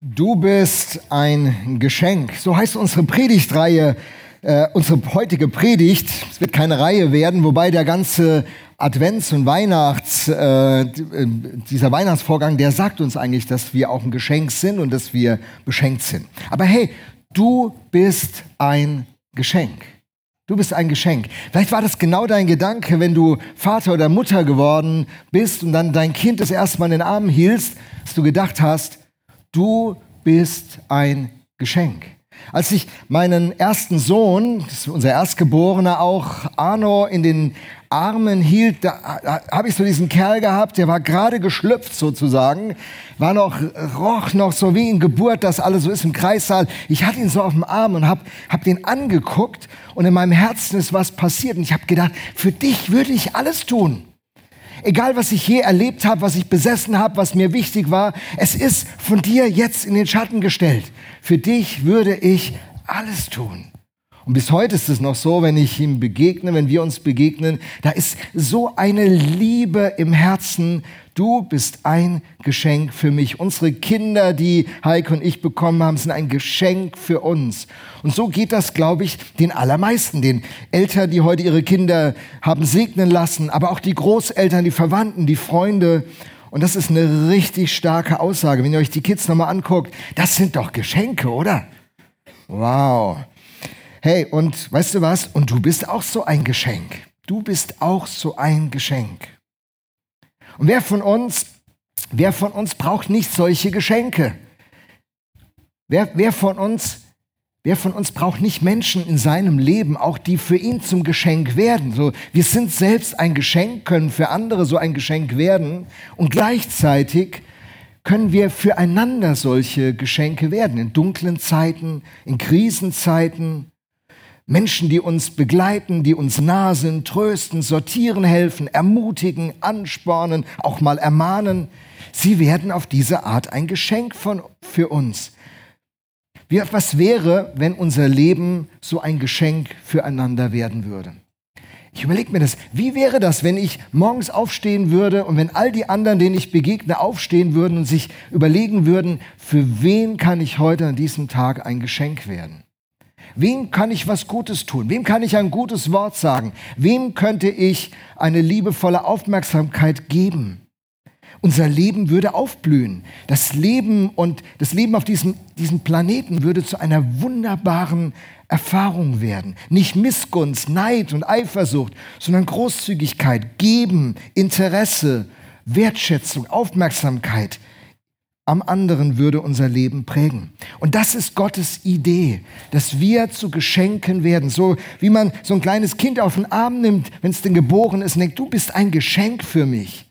Du bist ein Geschenk. So heißt unsere Predigtreihe, äh, unsere heutige Predigt. Es wird keine Reihe werden, wobei der ganze Advents- und Weihnachts, äh, dieser Weihnachtsvorgang, der sagt uns eigentlich, dass wir auch ein Geschenk sind und dass wir beschenkt sind. Aber hey, du bist ein Geschenk. Du bist ein Geschenk. Vielleicht war das genau dein Gedanke, wenn du Vater oder Mutter geworden bist und dann dein Kind das erste Mal in den Armen hielst, dass du gedacht hast, Du bist ein Geschenk. Als ich meinen ersten Sohn, unser Erstgeborener auch, Arno, in den Armen hielt, da habe ich so diesen Kerl gehabt, der war gerade geschlüpft sozusagen, war noch, roch noch so wie in Geburt, das alles so ist im Kreissaal. Ich hatte ihn so auf dem Arm und habe hab den angeguckt und in meinem Herzen ist was passiert und ich habe gedacht, für dich würde ich alles tun. Egal, was ich je erlebt habe, was ich besessen habe, was mir wichtig war, es ist von dir jetzt in den Schatten gestellt. Für dich würde ich alles tun. Und bis heute ist es noch so, wenn ich ihm begegne, wenn wir uns begegnen, da ist so eine Liebe im Herzen. Du bist ein Geschenk für mich. Unsere Kinder, die Heike und ich bekommen haben, sind ein Geschenk für uns. Und so geht das, glaube ich, den allermeisten. Den Eltern, die heute ihre Kinder haben segnen lassen, aber auch die Großeltern, die Verwandten, die Freunde. Und das ist eine richtig starke Aussage. Wenn ihr euch die Kids nochmal anguckt, das sind doch Geschenke, oder? Wow. Hey, und weißt du was? Und du bist auch so ein Geschenk. Du bist auch so ein Geschenk. Und wer von uns, wer von uns braucht nicht solche Geschenke? Wer, wer von uns, wer von uns braucht nicht Menschen in seinem Leben, auch die für ihn zum Geschenk werden? So, wir sind selbst ein Geschenk, können für andere so ein Geschenk werden und gleichzeitig können wir füreinander solche Geschenke werden in dunklen Zeiten, in Krisenzeiten, Menschen, die uns begleiten, die uns nah sind, trösten, sortieren helfen, ermutigen, anspornen, auch mal ermahnen. Sie werden auf diese Art ein Geschenk von, für uns. Wie, was wäre, wenn unser Leben so ein Geschenk füreinander werden würde? Ich überlege mir das, wie wäre das, wenn ich morgens aufstehen würde und wenn all die anderen, denen ich begegne, aufstehen würden und sich überlegen würden, für wen kann ich heute an diesem Tag ein Geschenk werden? Wem kann ich was Gutes tun? Wem kann ich ein gutes Wort sagen? Wem könnte ich eine liebevolle Aufmerksamkeit geben? Unser Leben würde aufblühen. Das Leben und das Leben auf diesem, diesem Planeten würde zu einer wunderbaren Erfahrung werden. Nicht Missgunst, Neid und Eifersucht, sondern Großzügigkeit, Geben, Interesse, Wertschätzung, Aufmerksamkeit am anderen würde unser Leben prägen. Und das ist Gottes Idee, dass wir zu Geschenken werden. So wie man so ein kleines Kind auf den Arm nimmt, wenn es denn geboren ist und denkt, du bist ein Geschenk für mich.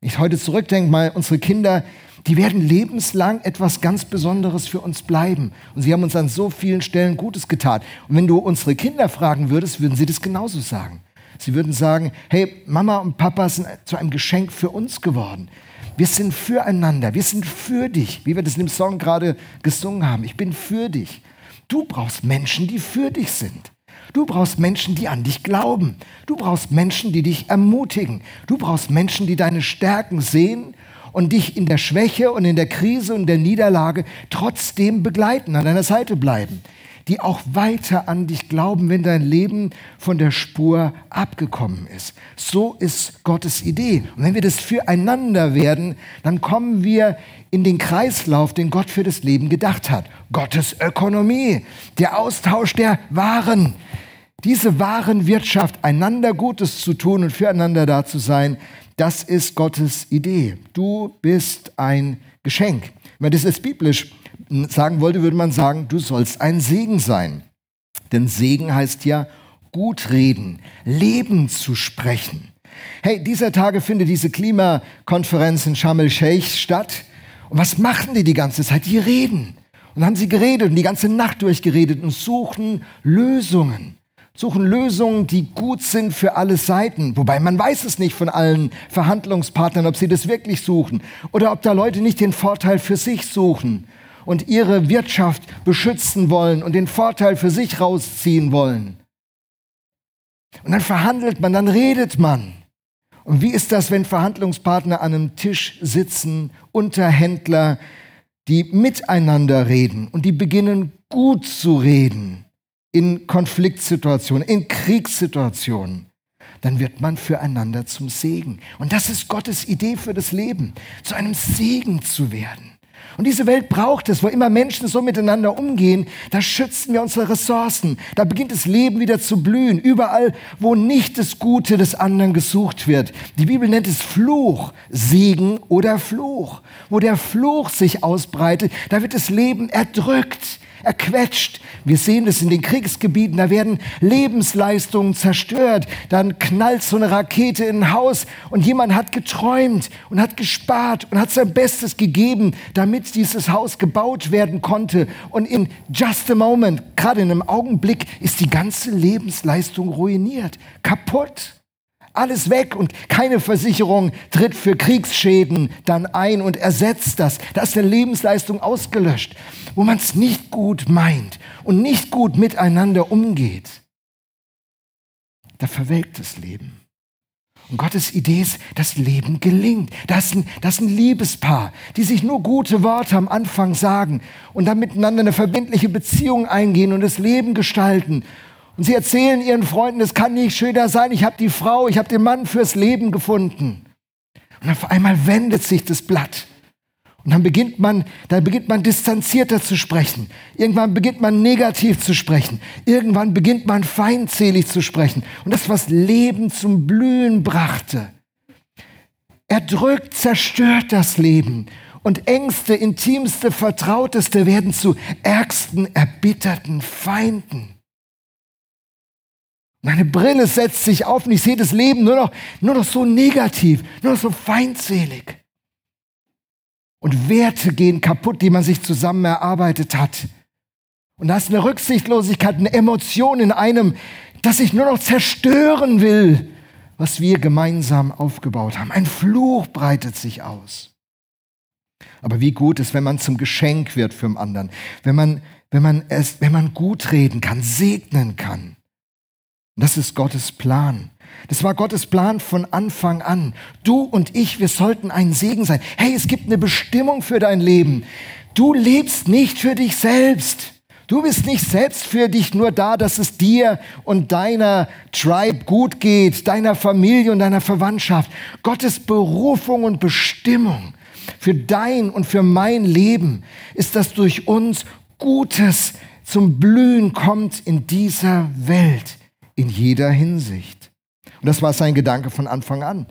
Ich heute zurückdenke mal, unsere Kinder, die werden lebenslang etwas ganz Besonderes für uns bleiben. Und sie haben uns an so vielen Stellen Gutes getan. Und wenn du unsere Kinder fragen würdest, würden sie das genauso sagen. Sie würden sagen, hey, Mama und Papa sind zu einem Geschenk für uns geworden. Wir sind füreinander, wir sind für dich, wie wir das in dem Song gerade gesungen haben. Ich bin für dich. Du brauchst Menschen, die für dich sind. Du brauchst Menschen, die an dich glauben. Du brauchst Menschen, die dich ermutigen. Du brauchst Menschen, die deine Stärken sehen und dich in der Schwäche und in der Krise und der Niederlage trotzdem begleiten, an deiner Seite bleiben die auch weiter an dich glauben, wenn dein Leben von der Spur abgekommen ist. So ist Gottes Idee. Und wenn wir das füreinander werden, dann kommen wir in den Kreislauf, den Gott für das Leben gedacht hat. Gottes Ökonomie, der Austausch der Waren. Diese Warenwirtschaft, einander Gutes zu tun und füreinander da zu sein, das ist Gottes Idee. Du bist ein Geschenk. Wenn das ist biblisch sagen wollte, würde man sagen, du sollst ein Segen sein. Denn Segen heißt ja gut reden, Leben zu sprechen. Hey, dieser Tage findet diese Klimakonferenz in Sharm el-Sheikh statt. Und was machen die die ganze Zeit? Die reden. Und haben sie geredet und die ganze Nacht durchgeredet und suchen Lösungen. Suchen Lösungen, die gut sind für alle Seiten. Wobei man weiß es nicht von allen Verhandlungspartnern, ob sie das wirklich suchen oder ob da Leute nicht den Vorteil für sich suchen und ihre Wirtschaft beschützen wollen und den Vorteil für sich rausziehen wollen. Und dann verhandelt man, dann redet man. Und wie ist das, wenn Verhandlungspartner an einem Tisch sitzen, Unterhändler, die miteinander reden und die beginnen gut zu reden in Konfliktsituationen, in Kriegssituationen, dann wird man füreinander zum Segen. Und das ist Gottes Idee für das Leben, zu einem Segen zu werden. Und diese Welt braucht es, wo immer Menschen so miteinander umgehen, da schützen wir unsere Ressourcen. Da beginnt das Leben wieder zu blühen. Überall, wo nicht das Gute des anderen gesucht wird. Die Bibel nennt es Fluch, Segen oder Fluch. Wo der Fluch sich ausbreitet, da wird das Leben erdrückt erquetscht. Wir sehen es in den Kriegsgebieten, da werden Lebensleistungen zerstört. Dann knallt so eine Rakete in ein Haus und jemand hat geträumt und hat gespart und hat sein Bestes gegeben, damit dieses Haus gebaut werden konnte. Und in just a moment, gerade in einem Augenblick, ist die ganze Lebensleistung ruiniert, kaputt alles weg und keine Versicherung tritt für Kriegsschäden dann ein und ersetzt das. Da ist eine Lebensleistung ausgelöscht, wo man es nicht gut meint und nicht gut miteinander umgeht. Da verwelkt das Leben. Und Gottes Idee ist, das Leben gelingt. Das ist, ein, das ist ein Liebespaar, die sich nur gute Worte am Anfang sagen und dann miteinander eine verbindliche Beziehung eingehen und das Leben gestalten und sie erzählen ihren Freunden, es kann nicht schöner sein, ich habe die Frau, ich habe den Mann fürs Leben gefunden. Und auf einmal wendet sich das Blatt. Und dann beginnt man, dann beginnt man distanzierter zu sprechen. Irgendwann beginnt man negativ zu sprechen. Irgendwann beginnt man feindselig zu sprechen. Und das, was Leben zum Blühen brachte, erdrückt, zerstört das Leben. Und Ängste, intimste, vertrauteste werden zu ärgsten, erbitterten Feinden. Meine Brille setzt sich auf und ich sehe das Leben nur noch, nur noch so negativ, nur noch so feindselig. Und Werte gehen kaputt, die man sich zusammen erarbeitet hat. Und da ist eine Rücksichtslosigkeit, eine Emotion in einem, dass ich nur noch zerstören will, was wir gemeinsam aufgebaut haben. Ein Fluch breitet sich aus. Aber wie gut ist, wenn man zum Geschenk wird für den anderen, wenn man, wenn man es, wenn man gut reden kann, segnen kann. Das ist Gottes Plan. Das war Gottes Plan von Anfang an. Du und ich, wir sollten ein Segen sein. Hey, es gibt eine Bestimmung für dein Leben. Du lebst nicht für dich selbst. Du bist nicht selbst für dich nur da, dass es dir und deiner Tribe gut geht, deiner Familie und deiner Verwandtschaft. Gottes Berufung und Bestimmung für dein und für mein Leben ist, dass durch uns Gutes zum Blühen kommt in dieser Welt in jeder Hinsicht. Und das war sein Gedanke von Anfang an.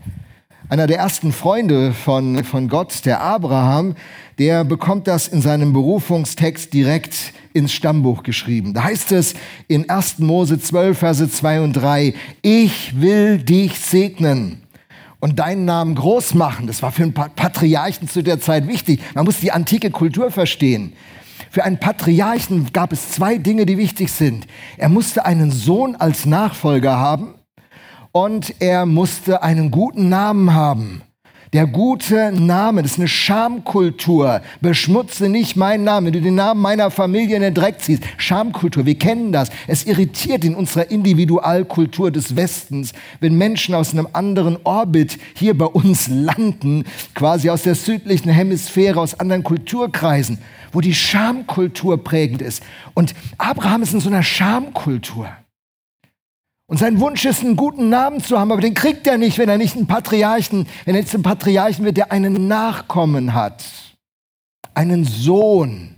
Einer der ersten Freunde von, von Gott, der Abraham, der bekommt das in seinem Berufungstext direkt ins Stammbuch geschrieben. Da heißt es in 1. Mose 12, Verse 2 und 3, ich will dich segnen und deinen Namen groß machen. Das war für einen Patriarchen zu der Zeit wichtig. Man muss die antike Kultur verstehen. Für einen Patriarchen gab es zwei Dinge, die wichtig sind. Er musste einen Sohn als Nachfolger haben und er musste einen guten Namen haben. Der gute Name, das ist eine Schamkultur. Beschmutze nicht meinen Namen. Wenn du den Namen meiner Familie in den Dreck ziehst. Schamkultur, wir kennen das. Es irritiert in unserer Individualkultur des Westens, wenn Menschen aus einem anderen Orbit hier bei uns landen, quasi aus der südlichen Hemisphäre, aus anderen Kulturkreisen wo die Schamkultur prägend ist. Und Abraham ist in so einer Schamkultur. Und sein Wunsch ist, einen guten Namen zu haben, aber den kriegt er nicht, wenn er nicht einen Patriarchen, wenn er jetzt ein Patriarchen wird, der einen Nachkommen hat. Einen Sohn.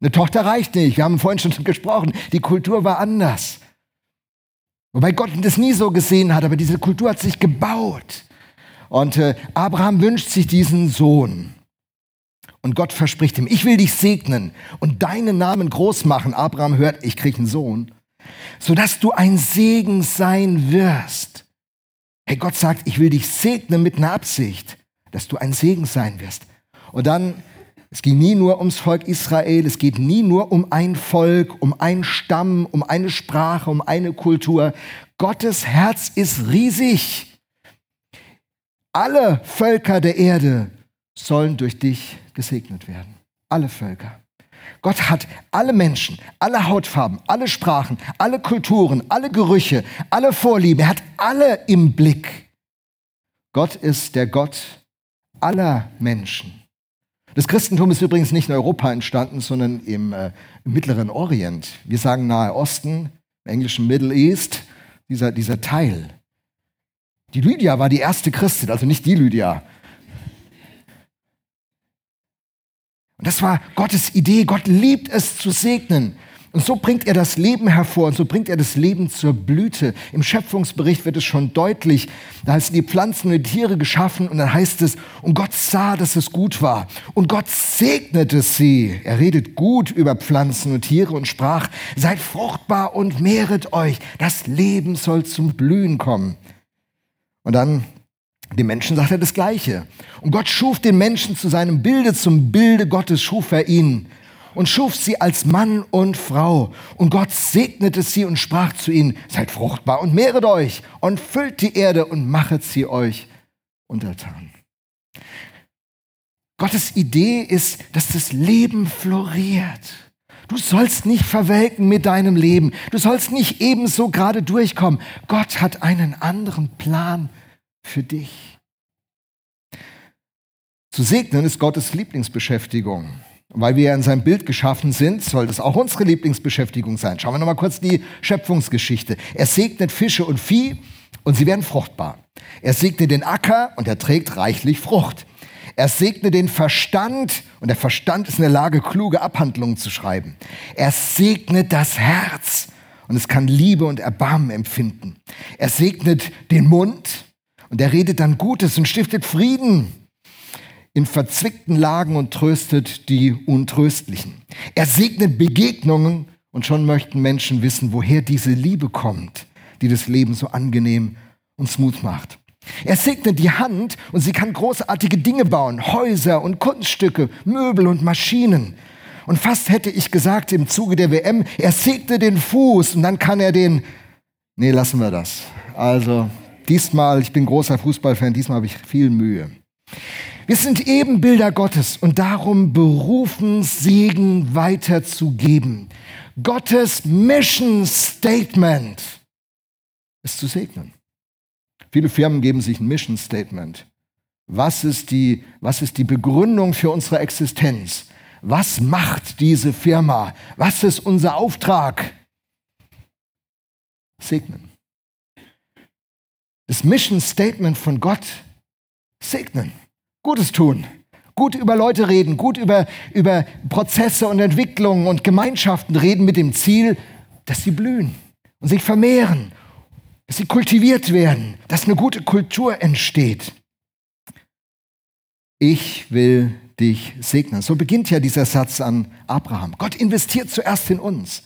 Eine Tochter reicht nicht. Wir haben vorhin schon gesprochen. Die Kultur war anders. Wobei Gott das nie so gesehen hat, aber diese Kultur hat sich gebaut. Und äh, Abraham wünscht sich diesen Sohn. Und Gott verspricht ihm, ich will dich segnen und deinen Namen groß machen. Abraham hört, ich kriege einen Sohn, sodass du ein Segen sein wirst. Hey, Gott sagt, ich will dich segnen mit einer Absicht, dass du ein Segen sein wirst. Und dann, es ging nie nur ums Volk Israel, es geht nie nur um ein Volk, um einen Stamm, um eine Sprache, um eine Kultur. Gottes Herz ist riesig. Alle Völker der Erde sollen durch dich gesegnet werden. Alle Völker. Gott hat alle Menschen, alle Hautfarben, alle Sprachen, alle Kulturen, alle Gerüche, alle Vorlieben. Er hat alle im Blick. Gott ist der Gott aller Menschen. Das Christentum ist übrigens nicht in Europa entstanden, sondern im, äh, im Mittleren Orient. Wir sagen Nahe Osten, im englischen Middle East, dieser, dieser Teil. Die Lydia war die erste Christin, also nicht die Lydia. Und das war Gottes Idee. Gott liebt es zu segnen. Und so bringt er das Leben hervor und so bringt er das Leben zur Blüte. Im Schöpfungsbericht wird es schon deutlich. Da heißt die Pflanzen und die Tiere geschaffen und dann heißt es, und Gott sah, dass es gut war. Und Gott segnete sie. Er redet gut über Pflanzen und Tiere und sprach, seid fruchtbar und mehret euch. Das Leben soll zum Blühen kommen. Und dann dem Menschen sagt er das Gleiche. Und Gott schuf den Menschen zu seinem Bilde, zum Bilde Gottes schuf er ihn und schuf sie als Mann und Frau. Und Gott segnete sie und sprach zu ihnen, seid fruchtbar und mehret euch und füllt die Erde und machet sie euch untertan. Gottes Idee ist, dass das Leben floriert. Du sollst nicht verwelken mit deinem Leben. Du sollst nicht ebenso gerade durchkommen. Gott hat einen anderen Plan für dich. Zu segnen ist Gottes Lieblingsbeschäftigung. Weil wir in seinem Bild geschaffen sind, soll das auch unsere Lieblingsbeschäftigung sein. Schauen wir nochmal kurz die Schöpfungsgeschichte. Er segnet Fische und Vieh und sie werden fruchtbar. Er segnet den Acker und er trägt reichlich Frucht. Er segnet den Verstand und der Verstand ist in der Lage, kluge Abhandlungen zu schreiben. Er segnet das Herz und es kann Liebe und Erbarmen empfinden. Er segnet den Mund und er redet dann Gutes und stiftet Frieden in verzwickten Lagen und tröstet die Untröstlichen. Er segnet Begegnungen und schon möchten Menschen wissen, woher diese Liebe kommt, die das Leben so angenehm und smooth macht. Er segnet die Hand und sie kann großartige Dinge bauen, Häuser und Kunststücke, Möbel und Maschinen. Und fast hätte ich gesagt im Zuge der WM, er segne den Fuß und dann kann er den... Nee, lassen wir das. Also diesmal, ich bin großer Fußballfan, diesmal habe ich viel Mühe. Wir sind Ebenbilder Gottes und darum berufen, Segen weiterzugeben. Gottes Mission Statement ist zu segnen. Viele Firmen geben sich ein Mission Statement. Was ist die, was ist die Begründung für unsere Existenz? Was macht diese Firma? Was ist unser Auftrag? Segnen. Das Mission Statement von Gott segnen. Gutes tun. Gut über Leute reden, gut über, über Prozesse und Entwicklungen und Gemeinschaften reden mit dem Ziel, dass sie blühen und sich vermehren, dass sie kultiviert werden, dass eine gute Kultur entsteht. Ich will dich segnen. So beginnt ja dieser Satz an Abraham. Gott investiert zuerst in uns.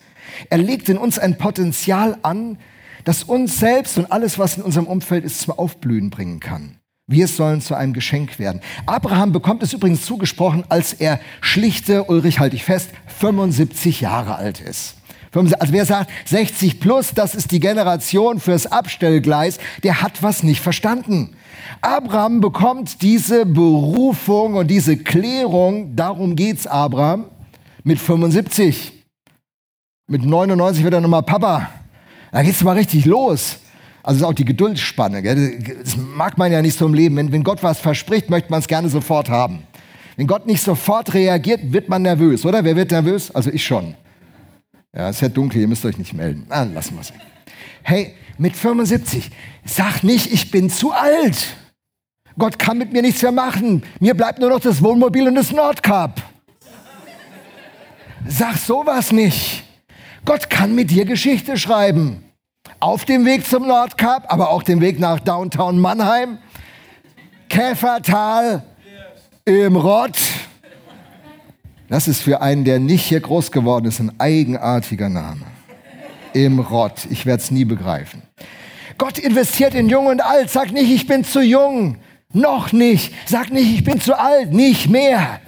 Er legt in uns ein Potenzial an, das uns selbst und alles, was in unserem Umfeld ist, zum Aufblühen bringen kann. Wir sollen zu einem Geschenk werden. Abraham bekommt es übrigens zugesprochen, als er schlichte, Ulrich halte ich fest, 75 Jahre alt ist. Also wer sagt, 60 plus, das ist die Generation fürs Abstellgleis, der hat was nicht verstanden. Abraham bekommt diese Berufung und diese Klärung, darum geht's Abraham, mit 75. Mit 99 wird er nochmal Papa. Da geht's mal richtig los. Also ist auch die Geduldsspanne. Gell? Das mag man ja nicht so im Leben. Wenn, wenn Gott was verspricht, möchte man es gerne sofort haben. Wenn Gott nicht sofort reagiert, wird man nervös, oder? Wer wird nervös? Also ich schon. Ja, es ist ja dunkel, ihr müsst euch nicht melden. Ah, lassen wir es. Hey, mit 75, sag nicht, ich bin zu alt. Gott kann mit mir nichts mehr machen. Mir bleibt nur noch das Wohnmobil und das Nordkap. Sag sowas nicht. Gott kann mit dir Geschichte schreiben auf dem Weg zum Nordkap, aber auch den Weg nach Downtown Mannheim, Käfertal im Rott. Das ist für einen, der nicht hier groß geworden ist, ein eigenartiger Name. Im Rott. Ich werde es nie begreifen. Gott investiert in Jung und Alt. Sag nicht, ich bin zu jung. Noch nicht. Sag nicht, ich bin zu alt. Nicht mehr.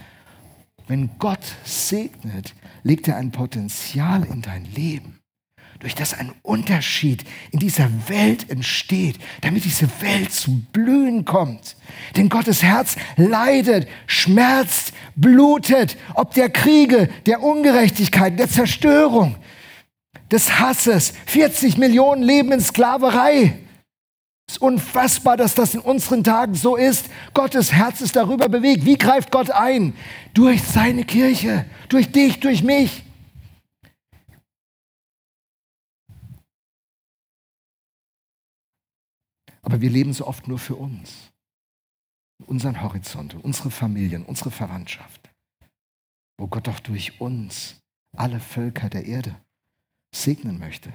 Wenn Gott segnet, legt er ein Potenzial in dein Leben durch das ein Unterschied in dieser Welt entsteht, damit diese Welt zu blühen kommt. Denn Gottes Herz leidet, schmerzt, blutet, ob der Kriege, der Ungerechtigkeit, der Zerstörung, des Hasses. 40 Millionen leben in Sklaverei. Es ist unfassbar, dass das in unseren Tagen so ist. Gottes Herz ist darüber bewegt. Wie greift Gott ein? Durch seine Kirche, durch dich, durch mich. Aber wir leben so oft nur für uns, unseren Horizont, unsere Familien, unsere Verwandtschaft, wo Gott doch durch uns alle Völker der Erde segnen möchte.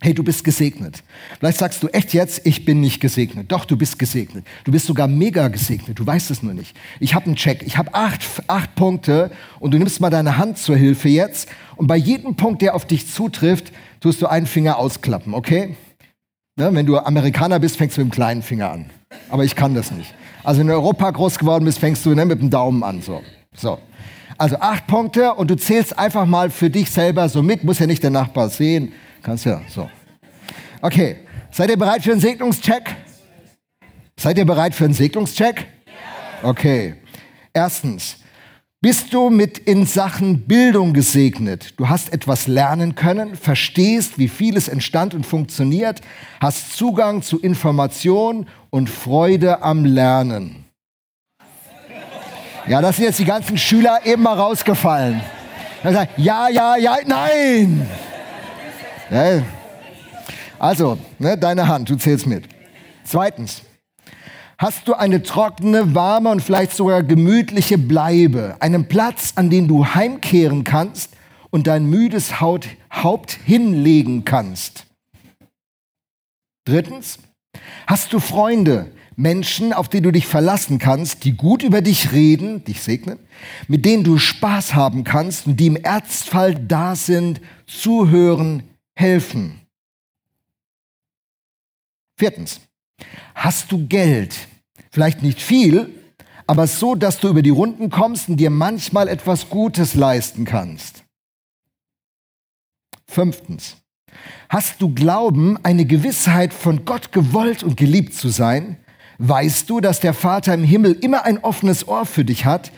Hey, du bist gesegnet. Vielleicht sagst du echt jetzt, ich bin nicht gesegnet. Doch, du bist gesegnet. Du bist sogar mega gesegnet. Du weißt es nur nicht. Ich habe einen Check. Ich habe acht, acht Punkte und du nimmst mal deine Hand zur Hilfe jetzt. Und bei jedem Punkt, der auf dich zutrifft, tust du einen Finger ausklappen, okay? Ne, wenn du Amerikaner bist, fängst du mit dem kleinen Finger an. Aber ich kann das nicht. Also in Europa groß geworden bist, fängst du ne, mit dem Daumen an. So. so. Also acht Punkte und du zählst einfach mal für dich selber so mit. Muss ja nicht der Nachbar sehen. Kannst ja so. Okay. Seid ihr bereit für einen Segnungscheck? Seid ihr bereit für einen Segnungscheck? Okay. Erstens, bist du mit in Sachen Bildung gesegnet? Du hast etwas lernen können, verstehst, wie vieles entstand und funktioniert, hast Zugang zu Information und Freude am Lernen. Ja, das sind jetzt die ganzen Schüler eben mal rausgefallen. Ja, ja, ja, nein. Also, ne, deine Hand, du zählst mit. Zweitens, hast du eine trockene, warme und vielleicht sogar gemütliche Bleibe, einen Platz, an den du heimkehren kannst und dein müdes Haupt hinlegen kannst. Drittens, hast du Freunde, Menschen, auf die du dich verlassen kannst, die gut über dich reden, dich segnen, mit denen du Spaß haben kannst und die im Ernstfall da sind, zuhören, helfen. Viertens, hast du Geld? Vielleicht nicht viel, aber so, dass du über die Runden kommst und dir manchmal etwas Gutes leisten kannst. Fünftens, hast du Glauben, eine Gewissheit von Gott gewollt und geliebt zu sein? Weißt du, dass der Vater im Himmel immer ein offenes Ohr für dich hat?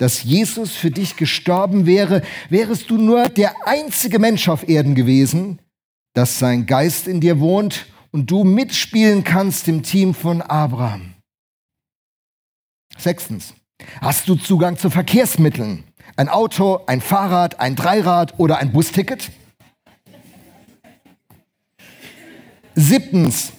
Dass Jesus für dich gestorben wäre, wärest du nur der einzige Mensch auf Erden gewesen, dass sein Geist in dir wohnt und du mitspielen kannst im Team von Abraham. Sechstens, hast du Zugang zu Verkehrsmitteln? Ein Auto, ein Fahrrad, ein Dreirad oder ein Busticket? Siebtens,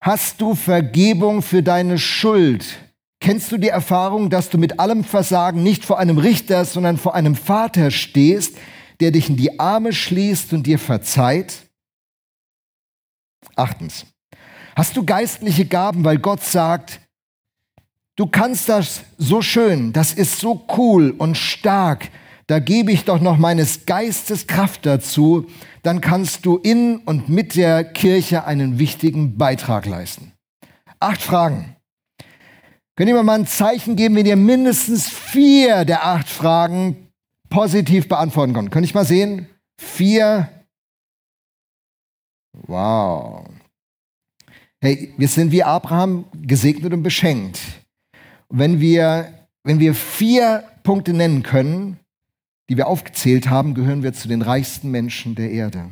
hast du Vergebung für deine Schuld? Kennst du die Erfahrung, dass du mit allem Versagen nicht vor einem Richter, sondern vor einem Vater stehst, der dich in die Arme schließt und dir verzeiht? Achtens, hast du geistliche Gaben, weil Gott sagt, du kannst das so schön, das ist so cool und stark, da gebe ich doch noch meines Geistes Kraft dazu, dann kannst du in und mit der Kirche einen wichtigen Beitrag leisten. Acht Fragen. Könnt ihr mir mal ein Zeichen geben, wenn ihr mindestens vier der acht Fragen positiv beantworten könnt? Könnte ich mal sehen? Vier Wow. Hey, wir sind wie Abraham gesegnet und beschenkt. wenn wir, wenn wir vier Punkte nennen können, die wir aufgezählt haben, gehören wir zu den reichsten Menschen der Erde.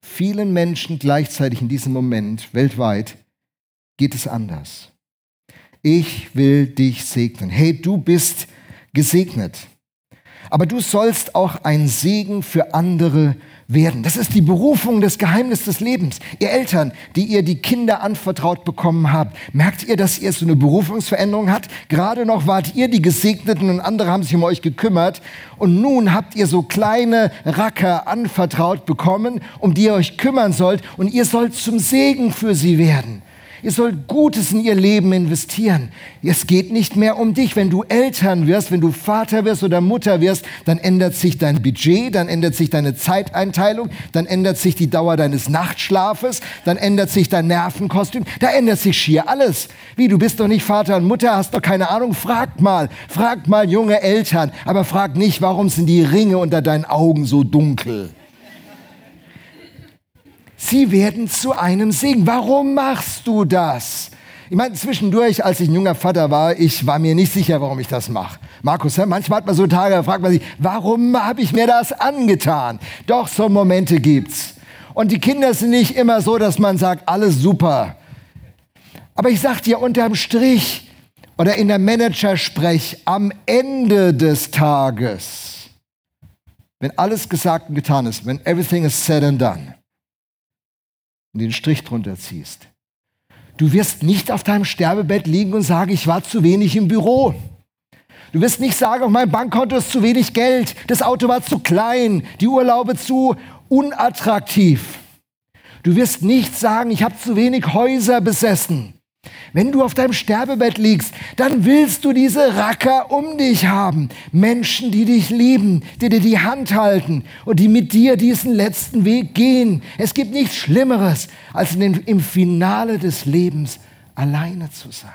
Vielen Menschen gleichzeitig in diesem Moment weltweit geht es anders. Ich will dich segnen. Hey, du bist gesegnet. Aber du sollst auch ein Segen für andere werden. Das ist die Berufung des Geheimnisses des Lebens. Ihr Eltern, die ihr die Kinder anvertraut bekommen habt, merkt ihr, dass ihr so eine Berufungsveränderung habt? Gerade noch wart ihr die Gesegneten und andere haben sich um euch gekümmert. Und nun habt ihr so kleine Racker anvertraut bekommen, um die ihr euch kümmern sollt. Und ihr sollt zum Segen für sie werden. Ihr sollt Gutes in ihr Leben investieren. Es geht nicht mehr um dich. Wenn du Eltern wirst, wenn du Vater wirst oder Mutter wirst, dann ändert sich dein Budget, dann ändert sich deine Zeiteinteilung, dann ändert sich die Dauer deines Nachtschlafes, dann ändert sich dein Nervenkostüm, da ändert sich schier alles. Wie, du bist doch nicht Vater und Mutter, hast doch keine Ahnung. Fragt mal, fragt mal junge Eltern, aber fragt nicht, warum sind die Ringe unter deinen Augen so dunkel? Sie werden zu einem Segen. Warum machst du das? Ich meine, zwischendurch, als ich ein junger Vater war, ich war mir nicht sicher, warum ich das mache. Markus, manchmal hat man so Tage, da fragt man sich, warum habe ich mir das angetan? Doch, so Momente gibt's. Und die Kinder sind nicht immer so, dass man sagt, alles super. Aber ich sag dir unterm Strich oder in der Managersprech am Ende des Tages, wenn alles gesagt und getan ist, wenn everything is said and done, und den Strich drunter ziehst, du wirst nicht auf deinem Sterbebett liegen und sagen, ich war zu wenig im Büro. Du wirst nicht sagen, auf meinem Bankkonto ist zu wenig Geld, das Auto war zu klein, die Urlaube zu unattraktiv. Du wirst nicht sagen, ich habe zu wenig Häuser besessen. Wenn du auf deinem Sterbebett liegst, dann willst du diese Racker um dich haben. Menschen, die dich lieben, die dir die Hand halten und die mit dir diesen letzten Weg gehen. Es gibt nichts Schlimmeres, als den, im Finale des Lebens alleine zu sein.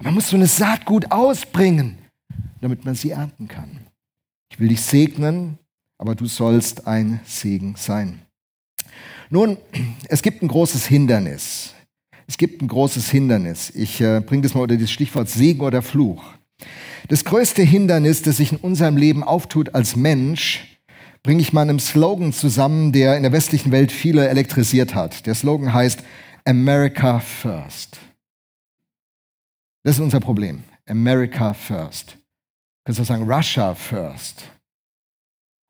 Man muss so eine Saat gut ausbringen, damit man sie ernten kann. Ich will dich segnen, aber du sollst ein Segen sein. Nun, es gibt ein großes Hindernis. Es gibt ein großes Hindernis. Ich äh, bringe das mal unter das Stichwort Segen oder Fluch. Das größte Hindernis, das sich in unserem Leben auftut als Mensch, bringe ich mal einem Slogan zusammen, der in der westlichen Welt viele elektrisiert hat. Der Slogan heißt America First. Das ist unser Problem. America First. Du kannst auch sagen Russia First.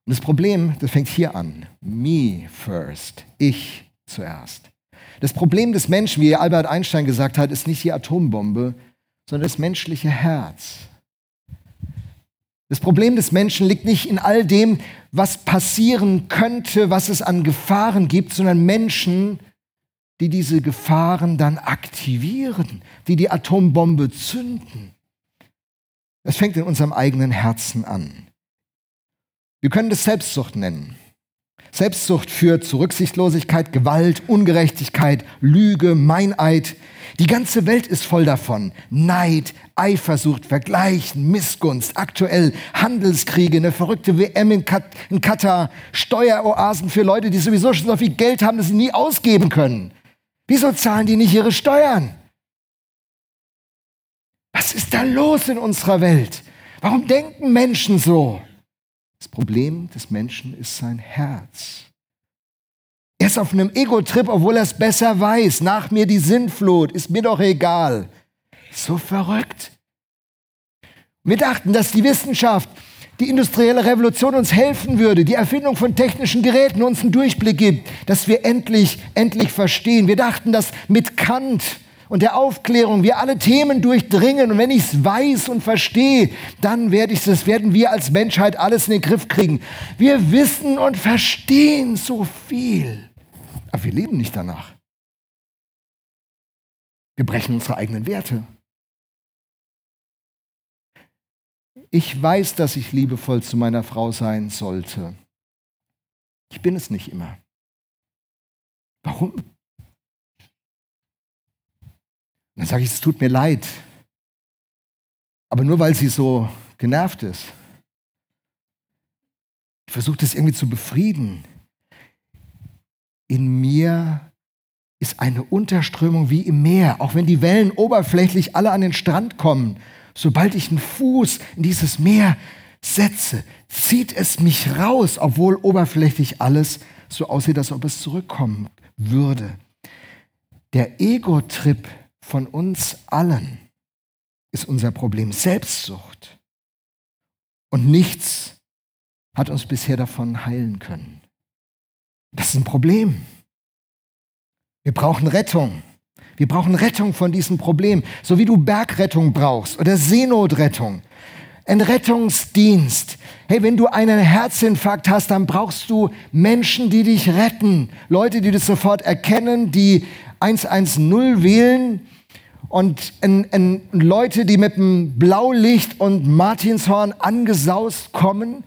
Und das Problem, das fängt hier an. Me first. Ich zuerst. Das Problem des Menschen, wie Albert Einstein gesagt hat, ist nicht die Atombombe, sondern das menschliche Herz. Das Problem des Menschen liegt nicht in all dem, was passieren könnte, was es an Gefahren gibt, sondern Menschen, die diese Gefahren dann aktivieren, die die Atombombe zünden. Es fängt in unserem eigenen Herzen an. Wir können das Selbstsucht nennen. Selbstsucht führt zu Rücksichtslosigkeit, Gewalt, Ungerechtigkeit, Lüge, Meineid. Die ganze Welt ist voll davon. Neid, Eifersucht, Vergleichen, Missgunst, aktuell Handelskriege, eine verrückte WM in, Kat in Katar, Steueroasen für Leute, die sowieso schon so viel Geld haben, dass sie nie ausgeben können. Wieso zahlen die nicht ihre Steuern? Was ist da los in unserer Welt? Warum denken Menschen so? Das Problem des Menschen ist sein Herz. Er ist auf einem Ego-Trip, obwohl er es besser weiß. Nach mir die Sintflut, ist mir doch egal. So verrückt. Wir dachten, dass die Wissenschaft, die industrielle Revolution uns helfen würde, die Erfindung von technischen Geräten uns einen Durchblick gibt, dass wir endlich, endlich verstehen. Wir dachten, dass mit Kant und der Aufklärung wir alle Themen durchdringen. Und wenn ich es weiß und verstehe, dann werde ich das, werden wir als Menschheit alles in den Griff kriegen. Wir wissen und verstehen so viel, aber wir leben nicht danach. Wir brechen unsere eigenen Werte. Ich weiß, dass ich liebevoll zu meiner Frau sein sollte. Ich bin es nicht immer. Warum? Dann sage ich, es tut mir leid. Aber nur weil sie so genervt ist. Ich versuche das irgendwie zu befrieden. In mir ist eine Unterströmung wie im Meer, auch wenn die Wellen oberflächlich alle an den Strand kommen. Sobald ich einen Fuß in dieses Meer setze, zieht es mich raus, obwohl oberflächlich alles so aussieht, als ob es zurückkommen würde. Der Ego-Trip von uns allen ist unser Problem Selbstsucht. Und nichts hat uns bisher davon heilen können. Das ist ein Problem. Wir brauchen Rettung. Wir brauchen Rettung von diesem Problem. So wie du Bergrettung brauchst oder Seenotrettung. Ein Rettungsdienst. Hey, wenn du einen Herzinfarkt hast, dann brauchst du Menschen, die dich retten. Leute, die das sofort erkennen, die 110 wählen und in, in Leute, die mit dem Blaulicht und Martinshorn angesaust kommen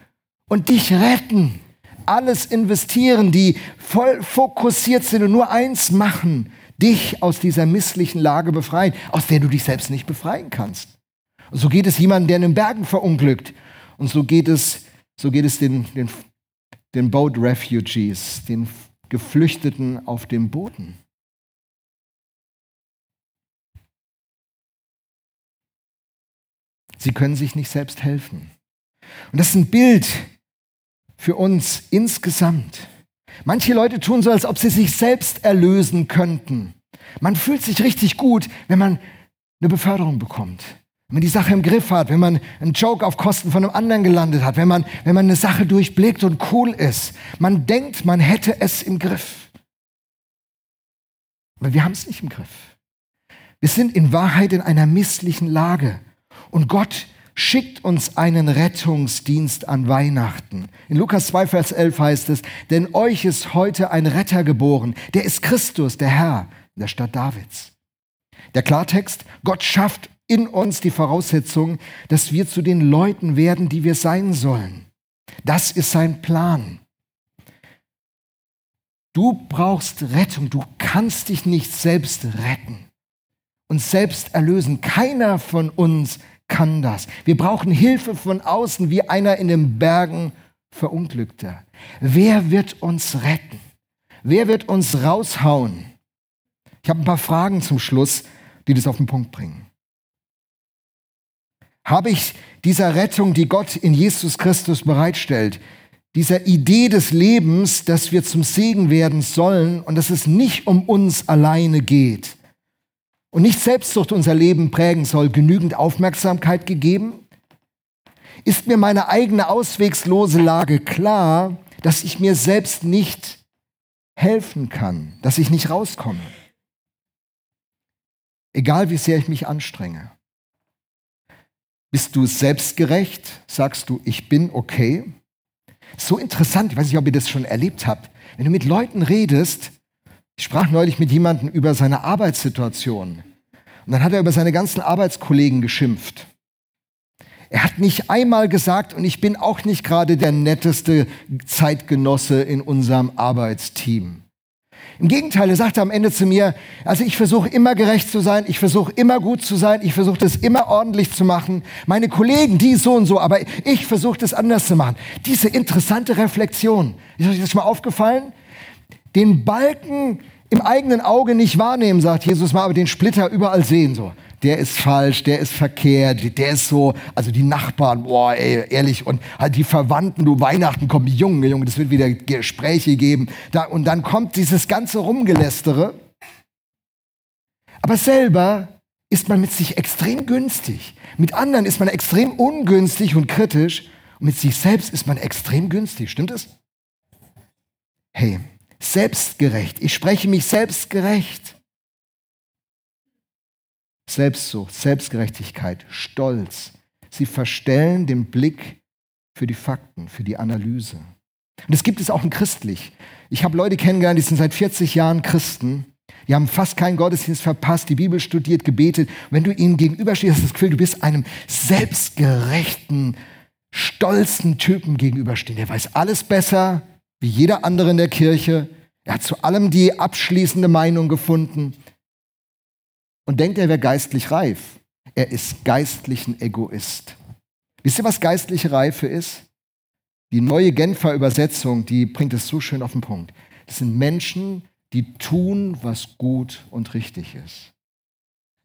und dich retten, alles investieren, die voll fokussiert sind und nur eins machen, dich aus dieser misslichen Lage befreien, aus der du dich selbst nicht befreien kannst. Und so geht es jemandem, der in den Bergen verunglückt. Und so geht es, so geht es den, den, den Boat Refugees, den Geflüchteten auf dem Booten. Sie können sich nicht selbst helfen. Und das ist ein Bild für uns insgesamt. Manche Leute tun so, als ob sie sich selbst erlösen könnten. Man fühlt sich richtig gut, wenn man eine Beförderung bekommt. Wenn man die Sache im Griff hat, wenn man einen Joke auf Kosten von einem anderen gelandet hat, wenn man, wenn man eine Sache durchblickt und cool ist. Man denkt, man hätte es im Griff. Aber wir haben es nicht im Griff. Wir sind in Wahrheit in einer misslichen Lage. Und Gott schickt uns einen Rettungsdienst an Weihnachten. In Lukas 2, Vers 11 heißt es, denn euch ist heute ein Retter geboren, der ist Christus, der Herr, in der Stadt Davids. Der Klartext, Gott schafft in uns die Voraussetzung, dass wir zu den Leuten werden, die wir sein sollen. Das ist sein Plan. Du brauchst Rettung, du kannst dich nicht selbst retten und selbst erlösen. Keiner von uns kann das. Wir brauchen Hilfe von außen, wie einer in den Bergen verunglückter. Wer wird uns retten? Wer wird uns raushauen? Ich habe ein paar Fragen zum Schluss, die das auf den Punkt bringen. Habe ich dieser Rettung, die Gott in Jesus Christus bereitstellt, dieser Idee des Lebens, dass wir zum Segen werden sollen und dass es nicht um uns alleine geht, und nicht Selbstsucht unser Leben prägen soll, genügend Aufmerksamkeit gegeben? Ist mir meine eigene auswegslose Lage klar, dass ich mir selbst nicht helfen kann, dass ich nicht rauskomme? Egal wie sehr ich mich anstrenge. Bist du selbstgerecht? Sagst du, ich bin okay? So interessant, ich weiß nicht, ob ihr das schon erlebt habt. Wenn du mit Leuten redest, ich sprach neulich mit jemandem über seine Arbeitssituation. Und dann hat er über seine ganzen Arbeitskollegen geschimpft. Er hat nicht einmal gesagt, und ich bin auch nicht gerade der netteste Zeitgenosse in unserem Arbeitsteam. Im Gegenteil, er sagte am Ende zu mir, also ich versuche immer gerecht zu sein, ich versuche immer gut zu sein, ich versuche das immer ordentlich zu machen. Meine Kollegen, die so und so, aber ich versuche das anders zu machen. Diese interessante Reflexion, ist euch das schon mal aufgefallen? Den Balken im eigenen Auge nicht wahrnehmen, sagt Jesus mal, aber den Splitter überall sehen so. Der ist falsch, der ist verkehrt, der ist so, also die Nachbarn, boah, ey, ehrlich, und halt die Verwandten, du Weihnachten kommen, Junge, Junge, das wird wieder Gespräche geben. Da, und dann kommt dieses ganze Rumgelästere. Aber selber ist man mit sich extrem günstig. Mit anderen ist man extrem ungünstig und kritisch. Und mit sich selbst ist man extrem günstig. Stimmt es? Hey, selbstgerecht. Ich spreche mich selbstgerecht. Selbstsucht, Selbstgerechtigkeit, Stolz. Sie verstellen den Blick für die Fakten, für die Analyse. Und das gibt es auch in christlich. Ich habe Leute kennengelernt, die sind seit 40 Jahren Christen. Die haben fast keinen Gottesdienst verpasst, die Bibel studiert, gebetet. Und wenn du ihnen gegenüberstehst, hast du das Gefühl, du bist einem selbstgerechten, stolzen Typen gegenüberstehen. Der weiß alles besser, wie jeder andere in der Kirche. Er hat zu allem die abschließende Meinung gefunden und denkt, er wäre geistlich reif. Er ist geistlich ein Egoist. Wisst ihr, was geistliche Reife ist? Die neue Genfer Übersetzung, die bringt es so schön auf den Punkt. Das sind Menschen, die tun, was gut und richtig ist.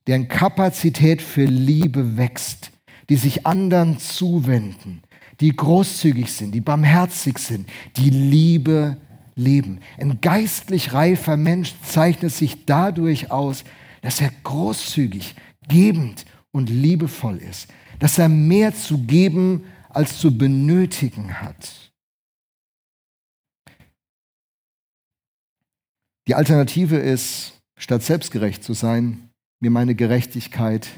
Deren Kapazität für Liebe wächst, die sich anderen zuwenden, die großzügig sind, die barmherzig sind, die Liebe leben. Ein geistlich reifer Mensch zeichnet sich dadurch aus, dass er großzügig, gebend und liebevoll ist, dass er mehr zu geben als zu benötigen hat. Die Alternative ist, statt selbstgerecht zu sein, mir meine Gerechtigkeit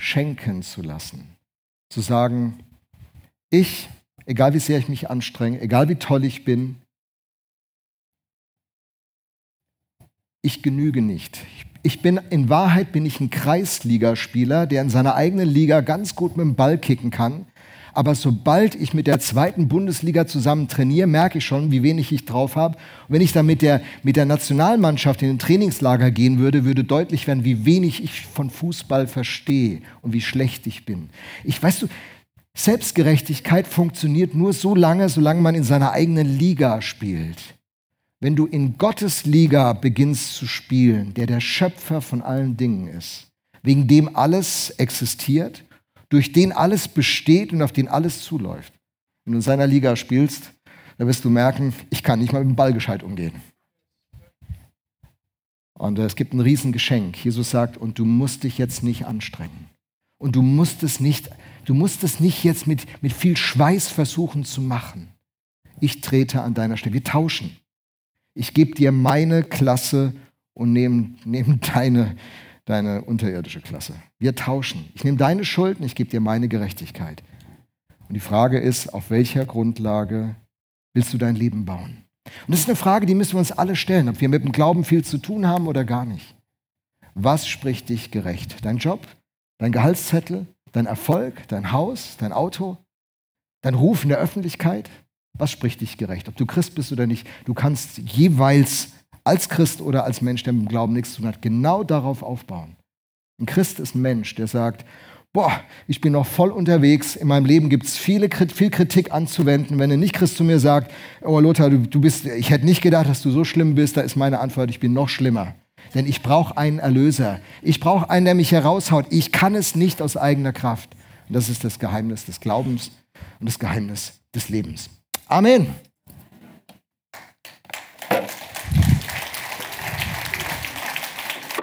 schenken zu lassen. Zu sagen, ich, egal wie sehr ich mich anstrenge, egal wie toll ich bin, ich genüge nicht. Ich bin, in Wahrheit bin ich ein Kreisligaspieler, der in seiner eigenen Liga ganz gut mit dem Ball kicken kann. Aber sobald ich mit der zweiten Bundesliga zusammen trainiere, merke ich schon, wie wenig ich drauf habe. Und wenn ich dann mit der, mit der Nationalmannschaft in den Trainingslager gehen würde, würde deutlich werden, wie wenig ich von Fußball verstehe und wie schlecht ich bin. Ich weißt du, Selbstgerechtigkeit funktioniert nur so lange, solange man in seiner eigenen Liga spielt. Wenn du in Gottes Liga beginnst zu spielen, der der Schöpfer von allen Dingen ist, wegen dem alles existiert, durch den alles besteht und auf den alles zuläuft. Wenn du in seiner Liga spielst, da wirst du merken, ich kann nicht mal mit dem Ball gescheit umgehen. Und es gibt ein Riesengeschenk. Jesus sagt, und du musst dich jetzt nicht anstrengen. Und du musst es nicht, du musst es nicht jetzt mit, mit viel Schweiß versuchen zu machen. Ich trete an deiner Stelle. Wir tauschen. Ich gebe dir meine Klasse und nehme nehm deine, deine unterirdische Klasse. Wir tauschen. Ich nehme deine Schulden, ich gebe dir meine Gerechtigkeit. Und die Frage ist, auf welcher Grundlage willst du dein Leben bauen? Und das ist eine Frage, die müssen wir uns alle stellen, ob wir mit dem Glauben viel zu tun haben oder gar nicht. Was spricht dich gerecht? Dein Job, dein Gehaltszettel, dein Erfolg, dein Haus, dein Auto, dein Ruf in der Öffentlichkeit? Was spricht dich gerecht? Ob du Christ bist oder nicht, du kannst jeweils als Christ oder als Mensch, der mit dem Glauben nichts zu tun hat, genau darauf aufbauen. Ein Christ ist ein Mensch, der sagt, boah, ich bin noch voll unterwegs, in meinem Leben gibt es viel Kritik anzuwenden. Wenn ein Nicht-Christ zu mir sagt, oh Lothar, du, du bist, ich hätte nicht gedacht, dass du so schlimm bist, da ist meine Antwort, ich bin noch schlimmer. Denn ich brauche einen Erlöser. Ich brauche einen, der mich heraushaut. Ich kann es nicht aus eigener Kraft. Und das ist das Geheimnis des Glaubens und das Geheimnis des Lebens. Amen.